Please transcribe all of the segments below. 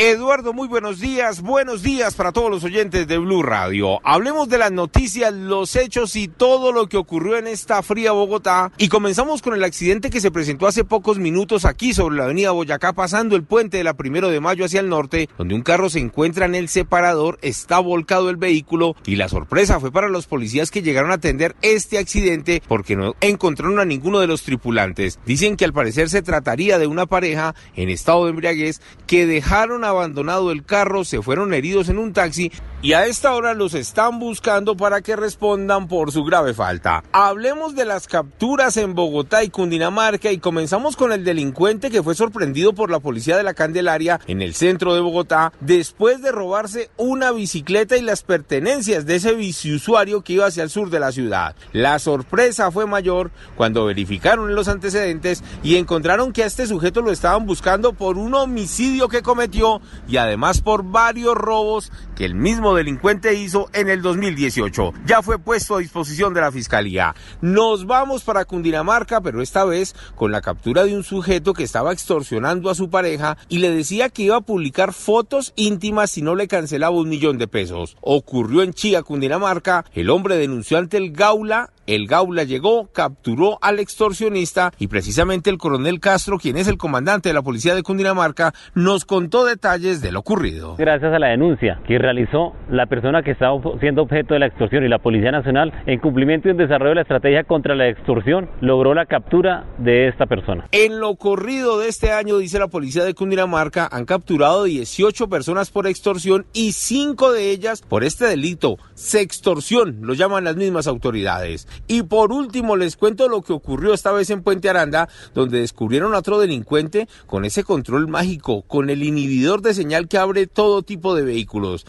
Eduardo, muy buenos días. Buenos días para todos los oyentes de Blue Radio. Hablemos de las noticias, los hechos y todo lo que ocurrió en esta fría Bogotá. Y comenzamos con el accidente que se presentó hace pocos minutos aquí sobre la avenida Boyacá, pasando el puente de la primero de mayo hacia el norte, donde un carro se encuentra en el separador, está volcado el vehículo y la sorpresa fue para los policías que llegaron a atender este accidente porque no encontraron a ninguno de los tripulantes. Dicen que al parecer se trataría de una pareja en estado de embriaguez que dejaron abandonado el carro, se fueron heridos en un taxi y a esta hora los están buscando para que respondan por su grave falta. Hablemos de las capturas en Bogotá y Cundinamarca y comenzamos con el delincuente que fue sorprendido por la policía de la Candelaria en el centro de Bogotá después de robarse una bicicleta y las pertenencias de ese biciusuario que iba hacia el sur de la ciudad. La sorpresa fue mayor cuando verificaron los antecedentes y encontraron que a este sujeto lo estaban buscando por un homicidio que cometió y además por varios robos que el mismo delincuente hizo en el 2018. Ya fue puesto a disposición de la fiscalía. Nos vamos para Cundinamarca, pero esta vez con la captura de un sujeto que estaba extorsionando a su pareja y le decía que iba a publicar fotos íntimas si no le cancelaba un millón de pesos. Ocurrió en Chía, Cundinamarca. El hombre denunció ante el Gaula el Gaula llegó, capturó al extorsionista y precisamente el coronel Castro, quien es el comandante de la policía de Cundinamarca, nos contó detalles de lo ocurrido. Gracias a la denuncia que realizó la persona que estaba siendo objeto de la extorsión y la Policía Nacional, en cumplimiento y en desarrollo de la estrategia contra la extorsión, logró la captura de esta persona. En lo corrido de este año, dice la policía de Cundinamarca, han capturado 18 personas por extorsión y 5 de ellas por este delito, sextorsión, lo llaman las mismas autoridades. Y por último les cuento lo que ocurrió esta vez en Puente Aranda, donde descubrieron a otro delincuente con ese control mágico, con el inhibidor de señal que abre todo tipo de vehículos.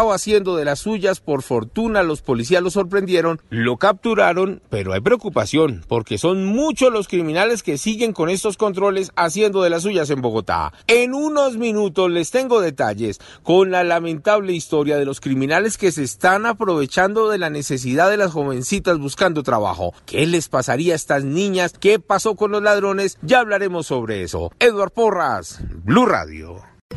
Haciendo de las suyas, por fortuna los policías lo sorprendieron, lo capturaron, pero hay preocupación, porque son muchos los criminales que siguen con estos controles haciendo de las suyas en Bogotá. En unos minutos les tengo detalles con la lamentable historia de los criminales que se están aprovechando de la necesidad de las jovencitas buscando trabajo. ¿Qué les pasaría a estas niñas? ¿Qué pasó con los ladrones? Ya hablaremos sobre eso. Edward Porras, Blue Radio.